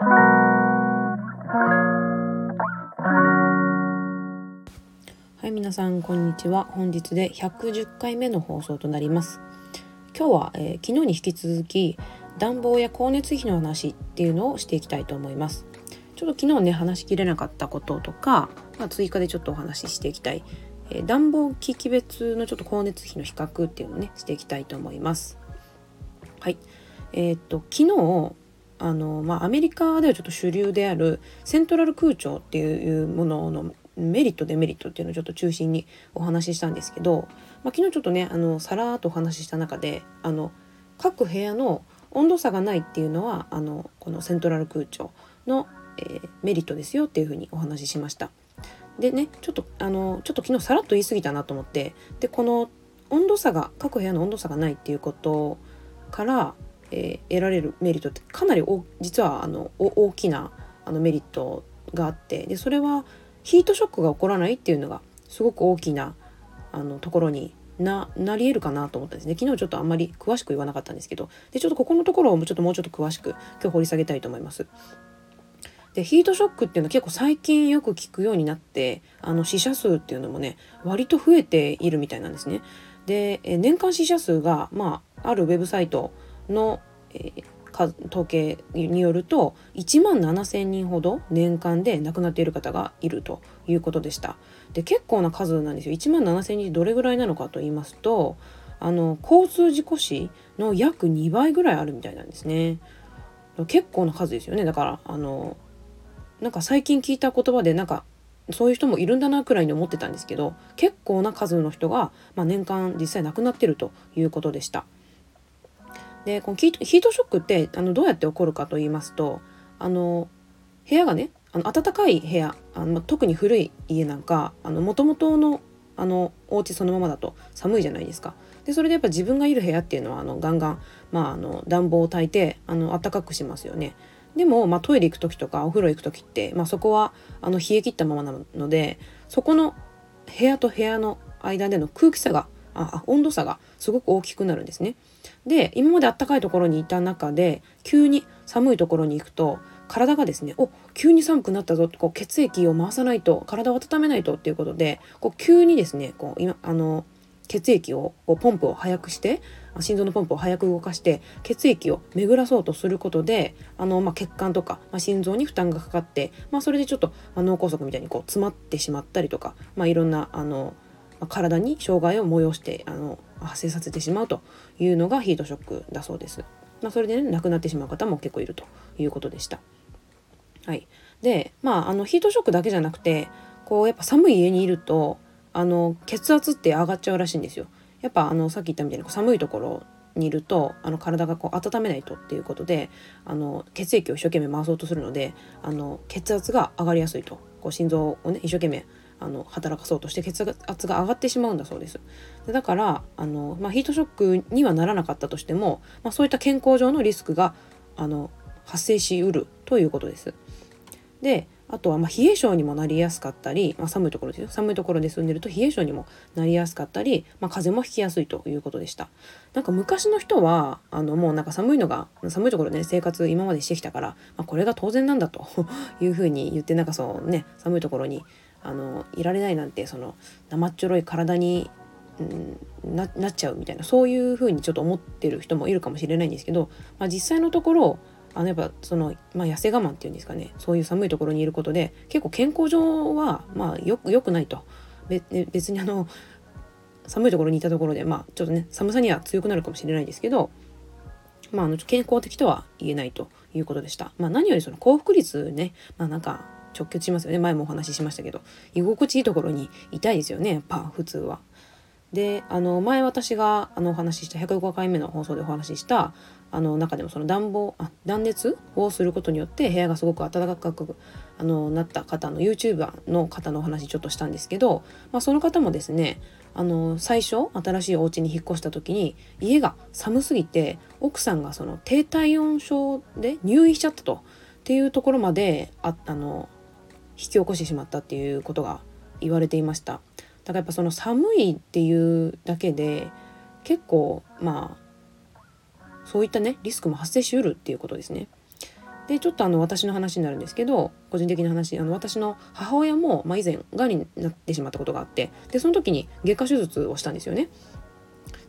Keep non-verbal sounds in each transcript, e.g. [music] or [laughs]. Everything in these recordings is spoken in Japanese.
はい皆さんこんにちは。本日で110回目の放送となります。今日は、えー、昨日に引き続き暖房や光熱費の話っていうのをしていきたいと思います。ちょっと昨日ね話しきれなかったこととか、まあ、追加でちょっとお話ししていきたい、えー、暖房機器別のちょっと光熱費の比較っていうのをねしていきたいと思います。はい。えー、っと昨日あの、まあ、アメリカではちょっと主流であるセントラル空調っていうもののメリットデメリットっていうのをちょっと中心にお話ししたんですけど、まあ、昨日ちょっとねあのさらっとお話しした中であの各部屋の温度差がないっていうのはあのこのセントラル空調の、えー、メリットですよっていうふうにお話ししました。でねちょっとあのちょっと昨日さらっと言い過ぎたなと思ってでこの温度差が各部屋の温度差がないっていうことから、えー、得られるメリットってかなり実はあの大きなあのメリットがあってでそれはヒートショックが起こらないっていうのがすごく大きなあのところにななり得るかなと思ったんですね昨日ちょっとあんまり詳しく言わなかったんですけどでちょっとここのところをちょっともうちょっと詳しく今日掘り下げたいと思います。でヒートショックっていうのは結構最近よく聞くようになってあの死者数っていうのもね割と増えているみたいなんですね。で年間死者数が、まあ、あるウェブサイトの、えー、統計によると1万7,000人ほど年間で亡くなっている方がいるということでした。で結構な数なんですよ。1万7,000人どれぐらいなのかと言いますとあの交通事故死の約2倍ぐらいあるみたいなんですね。結構な数ですよね。だからあのなんか最近聞いた言葉でなんかそういう人もいるんだなくらいに思ってたんですけど結構な数の人が、まあ、年間実際亡くなってるということでした。でこのヒートショックってあのどうやって起こるかと言いますとあの部屋がねあの暖かい部屋あの特に古い家なんかもともとのあのお家そのままだと寒いじゃないですか。でそれでやっぱ自分がいる部屋っていうのはあのガンガン、まあ、あの暖房を焚いてあの暖かくしますよね。でも、まあ、トイレ行く時とかお風呂行く時って、まあ、そこはあの冷え切ったままなのでそこの部屋と部屋の間での空気差があ温度差がすごく大きくなるんですね。で今まであったかいところにいた中で急に寒いところに行くと体がですねお急に寒くなったぞってこう血液を回さないと体を温めないとっていうことでこう急にですねこう今あの血液をこうポンプを速くして心臓のポンプを速く動かして血液を巡らそうとすることであの、まあ、血管とか、まあ、心臓に負担がかかって、まあ、それでちょっと、まあ、脳梗塞みたいにこう詰まってしまったりとか、まあ、いろんなあの、体に障害を催してあの発生させてしまうというのがヒートショックだそうです。まあ、それでね亡くなってしまう方も結構いるということでした。はい、でまああのヒートショックだけじゃなくてこうやっぱ寒い家にいるとあの血圧って上がっちゃうらしいんですよ。やっぱあのさっき言ったみたいに寒いところにいるとあの体がこう温めないとっていうことであの血液を一生懸命回そうとするのであの血圧が上がりやすいとこう心臓をね一生懸命あの働かそうとして血圧が上がってしまうんだそうです。でだからあの、まあ、ヒートショックにはならなかったとしても、まあ、そういった健康上のリスクがあの発生しうるということです。であとはま冷え性にもなりやすかったり、まあ、寒いところですよ寒いところで住んでると冷え性にもなりやすかったり、まあ、風邪もひきやすいということでしたなんか昔の人はあのもうなんか寒いのが寒いところで、ね、生活今までしてきたから、まあ、これが当然なんだというふうに言ってなんかそうね寒いところにあのいられないなんてその生っちょろい体に、うん、なっちゃうみたいなそういうふうにちょっと思ってる人もいるかもしれないんですけど、まあ、実際のところあのやっぱその、まあ、痩せ我慢っていうんですかねそういう寒いところにいることで結構健康上はまあよくよくないと別にあの寒いところにいたところでまあちょっとね寒さには強くなるかもしれないですけどまあ、あの健康的とは言えないということでした。まあ、何よりその幸福率ね、まあ、なんか直結しますよね。前もお話ししましたけど。居心地いいところにいたいですよね。やっぱ普通は。であの前私があのお話しした105回目の放送でお話ししたあの中でもその暖房あ断熱をすることによって部屋がすごく暖かくあのなった方の YouTuber の方のお話ちょっとしたんですけど、まあ、その方もですねあの最初新しいお家に引っ越した時に家が寒すぎて奥さんがその低体温症で入院しちゃったと。っていうところまでああのき起こしてしまったっていうことが言われていましただからやっぱその寒いっていうだけで結構まあそういったねリスクも発生しうるっていうことですねでちょっとあの私の話になるんですけど個人的な話あの私の母親も、まあ、以前がんになってしまったことがあってでその時に外科手術をしたんですよね。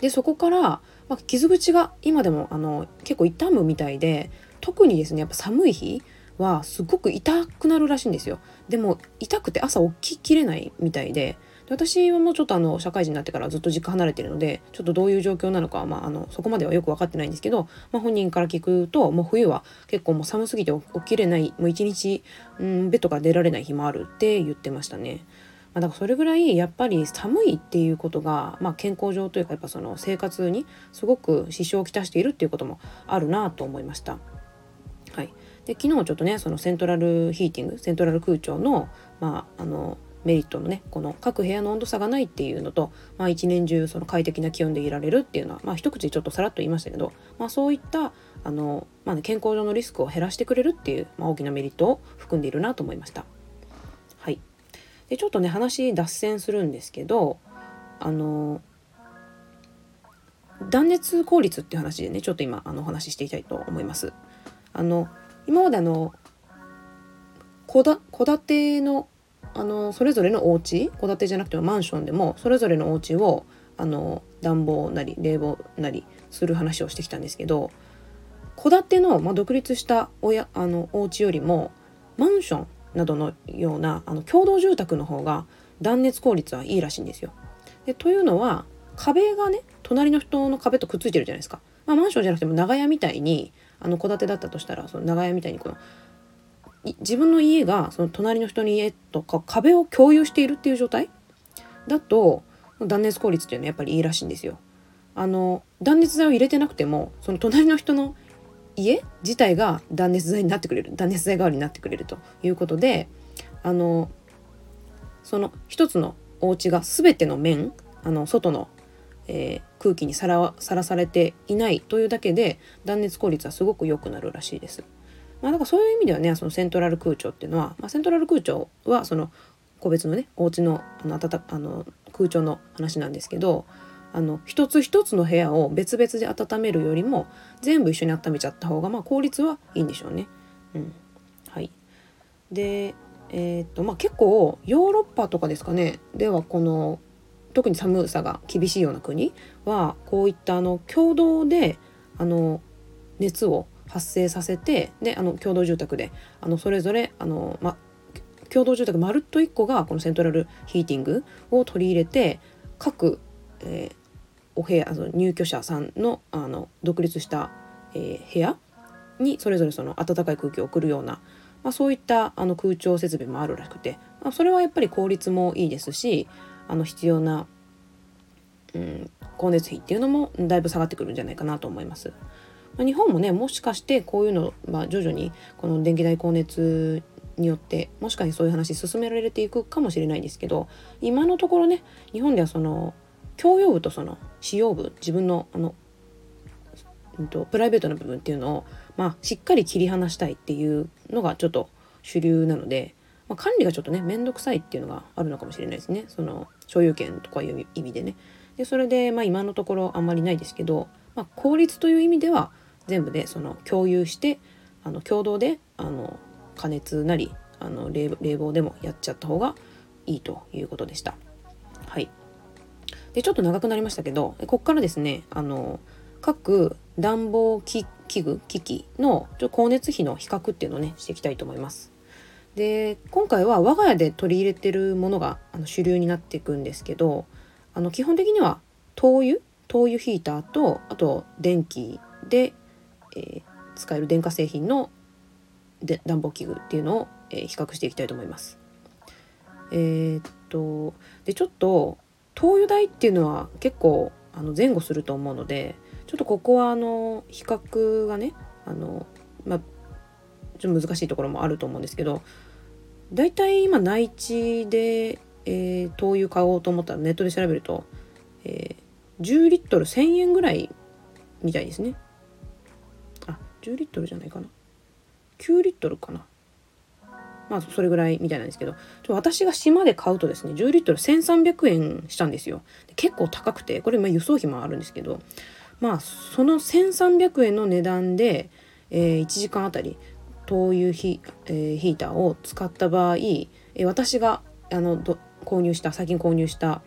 でそこから、まあ、傷口が今でもあの結構痛むみたいで特にですねやっぱ寒い日はすごく痛くなるらしいんですよでも痛くて朝起ききれないみたいで私はもうちょっとあの社会人になってからずっと実家離れてるのでちょっとどういう状況なのかは、まあ、あのそこまではよく分かってないんですけど、まあ、本人から聞くともう冬は結構もう寒すぎて起きれないもう一日、うん、ベッドから出られない日もあるって言ってましたね。まあ、だからそれぐらいやっぱり寒いっていうことが、まあ、健康上というかやっぱその生活にすごく支障をきたしているっていうこともあるなと思いました。で昨日ちょっとねそのセントラルヒーティングセントラル空調の,、まあ、あのメリットのねこの各部屋の温度差がないっていうのと、まあ、一年中その快適な気温でいられるっていうのは、まあ、一口ちょっとさらっと言いましたけど、まあ、そういったあの、まあね、健康上のリスクを減らしてくれるっていう、まあ、大きなメリットを含んでいるなと思いました。はい、でちょっとね話脱線するんですけどあの断熱効率っていう話でねちょっと今あのお話ししていきたいと思います。あの今まであの戸建てのあのそれぞれのお家？戸建てじゃなくてもマンションでもそれぞれのお家をあの暖房なり冷房なりする話をしてきたんですけど戸建ての、まあ、独立したおやあのお家よりもマンションなどのようなあの共同住宅の方が断熱効率はいいらしいんですよ。でというのは壁がね隣の人の壁とくっついてるじゃないですか。まあ、マンションじゃなくても長屋みたいにあの戸建てだったとしたらその長屋みたいにこの自分の家がその隣の人の家とか壁を共有しているっていう状態？だと断熱効率っていうのはやっぱりいいらしいんですよ。あの断熱材を入れてなくてもその隣の人の家自体が断熱材になってくれる断熱材代わりになってくれるということであのその一つのお家が全ての面あの外の、えー、空気にさらされていないというだけで断熱効率はすごく良くなるらしいです。まあ、だからそういう意味ではねそのセントラル空調っていうのは、まあ、セントラル空調はその個別のねお家のあの暖あの空調の話なんですけどあの一つ一つの部屋を別々で温めるよりも全部一緒に温めちゃった方がまあ効率はいいんでしょうね。うん、はいでえー、っとまあ結構ヨーロッパとかですかねではこの特に寒さが厳しいような国はこういったあの共同であの熱を発生させてであの共同住宅であのそれぞれあの、ま、共同住宅まるっと1個がこのセントラルヒーティングを取り入れて各、えー、お部屋あの入居者さんのあの独立した、えー、部屋にそれぞれその暖かい空気を送るような、まあ、そういったあの空調設備もあるらしくて、まあ、それはやっぱり効率もいいですしあの必要な、うん、光熱費っていうのもだいぶ下がってくるんじゃないかなと思います。まあ、日本もねもしかしてこういうの、まあ、徐々にこの電気代光熱によってもしかしてそういう話進められていくかもしれないんですけど今のところね日本ではその共用部とその使用部自分のあの、うんと、プライベートな部分っていうのを、まあ、しっかり切り離したいっていうのがちょっと主流なので、まあ、管理がちょっとね面倒くさいっていうのがあるのかもしれないですねその所有権とかいう意味でね。でそれで、まあ、今のところあんまりないですけど、まあ、効率という意味では全部でその共有してあの共同であの加熱なりあの冷房でもやっちゃった方がいいということでした。はい、でちょっと長くなりましたけどここからですねあの各暖房器具機器の光熱費の比較っていうのをねしていきたいと思います。で今回は我が家で取り入れてるものがあの主流になっていくんですけどあの基本的には灯油？灯油ヒーターとあと電気でえー、使える電化製品ので暖房器具っていうのを、えー、比較していきたいと思います。えー、っとでちょっと灯油代っていうのは結構あの前後すると思うのでちょっとここはあの比較がねあの、まあ、ちょっと難しいところもあると思うんですけど大体今内地で、えー、灯油買おうと思ったらネットで調べると、えー、10リットル1000円ぐらいみたいですね。あ。10リットルじゃないかな。9リットルかな。まあそれぐらいみたいなんですけど私が島で買うとですね10リットル1300円したんですよ。結構高くてこれま輸送費もあるんですけどまあその1300円の値段で、えー、1時間あたり灯油ヒ,、えー、ヒーターを使った場合、え、私があの購入した最近購入した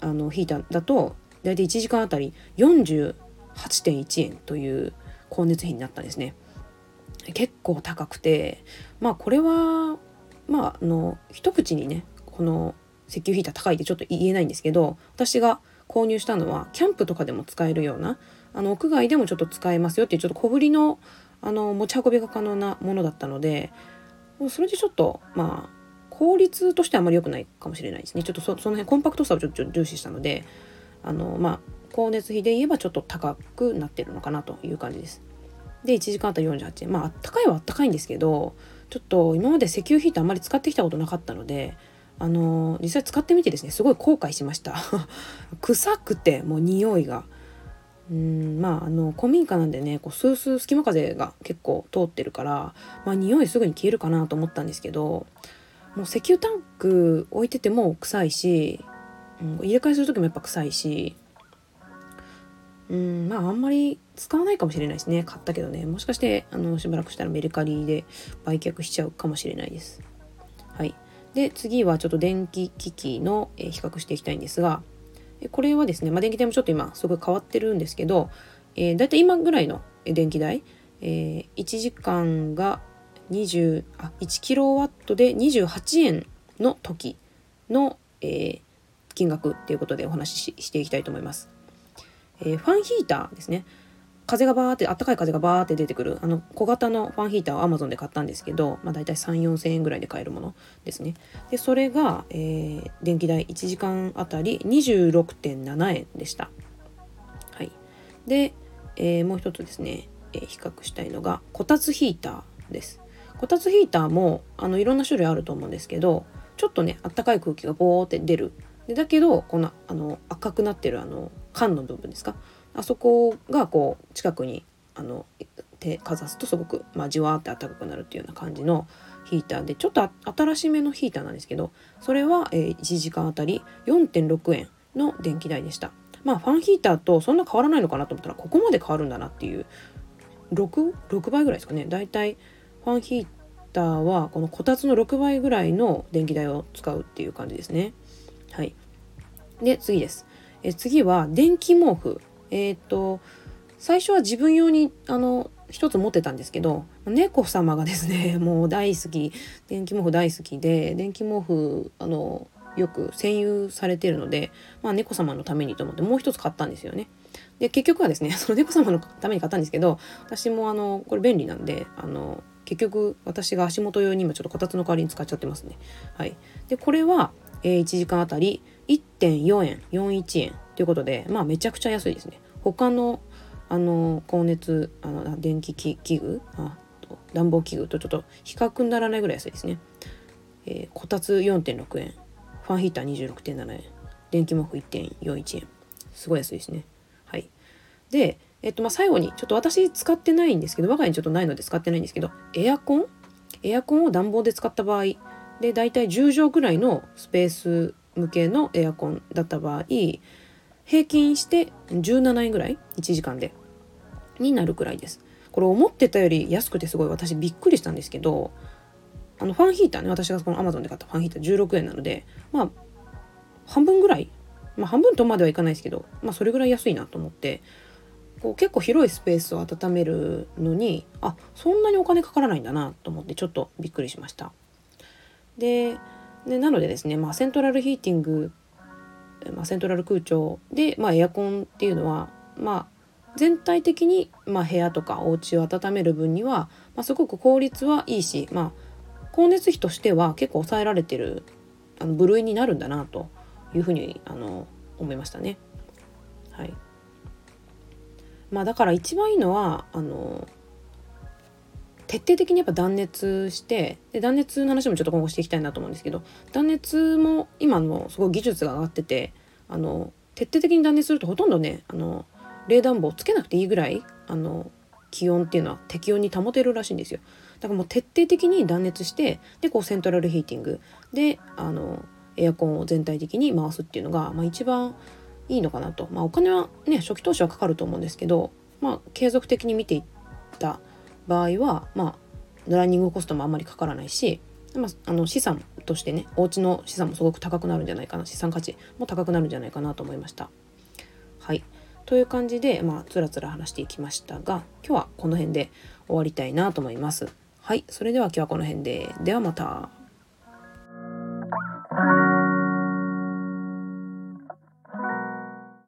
あのヒーターだと大体1時間あたり48.1円という光熱費になったんですね。結構高くてまあこれはまああの一口にねこの石油ヒーター高いってちょっと言えないんですけど私が購入したのはキャンプとかでも使えるようなあの屋外でもちょっと使えますよっていうちょっと小ぶりのあの持ち運びが可能なものだったのでそれでちょっとまあ効率としてはあまり良くないかもしれないですね。ちょっとその辺コンパクトさをちょっと重視したのであのまあ光熱費で言えばちょっと高くなってるのかなという感じです。で1時間あたり48円。まああったかいはあったかいんですけどちょっと今まで石油ヒーターあんまり使ってきたことなかったのであの実際使ってみてですねすごい後悔しました。[laughs] 臭くてもう匂いが。うんまああの古民家なんでねこうスースー隙間風が結構通ってるからまあ匂いすぐに消えるかなと思ったんですけどもう石油タンク置いてても臭いし、うん、入れ替えする時もやっぱ臭いしうんまああんまり使わないかもしれないですね買ったけどねもしかしてあのしばらくしたらメルカリで売却しちゃうかもしれないです。はい。で次はちょっと電気機器の、え比較していきたいんですがこれはですね、まあ、電気代もちょっと今すごい変わってるんですけど、えー、だいたい今ぐらいの電気代、えー、1時間が20あ1キロワットで28円の時の、えー、金額っていうことでお話ししていきたいと思います。えー、ファンヒーターですね。風がバーって、あったかい風がバーって出てくる、あの、小型のファンヒーターを Amazon で買ったんですけど、まあ大体3、4千円ぐらいで買えるものですね。で、それが、えー、電気代1時間あたり26.7円でした。はい。で、えー、もう一つですね、えー、比較したいのが、こたつヒーターです。こたつヒーターも、あの、いろんな種類あると思うんですけど、ちょっとね、あったかい空気がボーって出る。でだけど、この、あの、赤くなってる、あの、缶の部分ですか？あそこがこう近くにあの手かざすとすごく、まあ、じわーって暖かくなるっていうような感じのヒーターでちょっと新しめのヒーターなんですけどそれは、えー、1時間あたり4.6円の電気代でした。まあファンヒーターとそんな変わらないのかなと思ったらここまで変わるんだなっていう 6, 6倍ぐらいですかね。だいたいファンヒーターはこのこたつの6倍ぐらいの電気代を使うっていう感じですね。はい。で次です。え次は電気毛布。えっ、と最初は自分用にあの一つ持ってたんですけど猫様がですね [laughs] もう大好き電気毛布大好きで電気毛布あのよく占有されてるので、まあ、猫様のためにと思ってもう一つ買ったんですよね。で結局はですね [laughs] その猫様のために買ったんですけど私もあのこれ便利なんであの結局私が足元用に今ちょっとこたつの代わりに使っちゃってますね。はい、でこれは、えー、1時間あたり1.4円41円ということでまあめちゃくちゃ安いですね。他のあの光熱あの電気器具あ暖房器具とちょっと比較にならないぐらい安いですね。えー、こたつ4.6円。ファンヒーター26.7円。電気毛布1.41円。すごい安いですね。はい、で、えっとまあ、最後にちょっと私使ってないんですけど我が家にちょっとないので使ってないんですけどエアコン？エアコンを暖房で使った場合でだいたい10畳くらいのスペース向けのエアコンだった場合平均して17円ぐらい1時間で。になるくらいです。これ思ってたより安くてすごい私びっくりしたんですけどあのファンヒーターね私がこの Amazon で買ったファンヒーター16円なのでまあ半分ぐらいまあ半分とまではいかないですけどまあそれぐらい安いなと思ってこう結構広いスペースを温めるのにあそんなにお金かからないんだなと思ってちょっとびっくりしました。ででなのでですね、まあ、セントラルヒーティングまあ、セントラル空調で、まあ、エアコンっていうのは、まあ、全体的に、まあ、部屋とかお家を温める分には、まあ、すごく効率はいいし、まあ、光熱費としては結構抑えられてるあの部類になるんだなというふうにあの思いましたね。はいまあ、だから一番いいのはあの徹底的にやっぱ断熱してで断熱の話もちょっと今後していきたいなと思うんですけど断熱も今のすごい技術が上がっててあの徹底的に断熱するとほとんどねあの冷暖房つけなくていいぐらいあの気温っていうのは適温に保てるらしいんですよ。だからもう徹底的に断熱してでこうセントラルヒーティングであのエアコンを全体的に回すっていうのが、まあ、一番いいのかなと、まあ、お金はね初期投資はかかると思うんですけど、まあ、継続的に見ていった場合はまあランニングコストもあんまりかからないし、まあ、あの資産としてねお家の資産もすごく高くなるんじゃないかな資産価値も高くなるんじゃないかなと思いました。はいという感じで、まあ、つらつら話していきましたが今日はこの辺で終わりたいなと思います。はいそれでは今日はこの辺でではまた。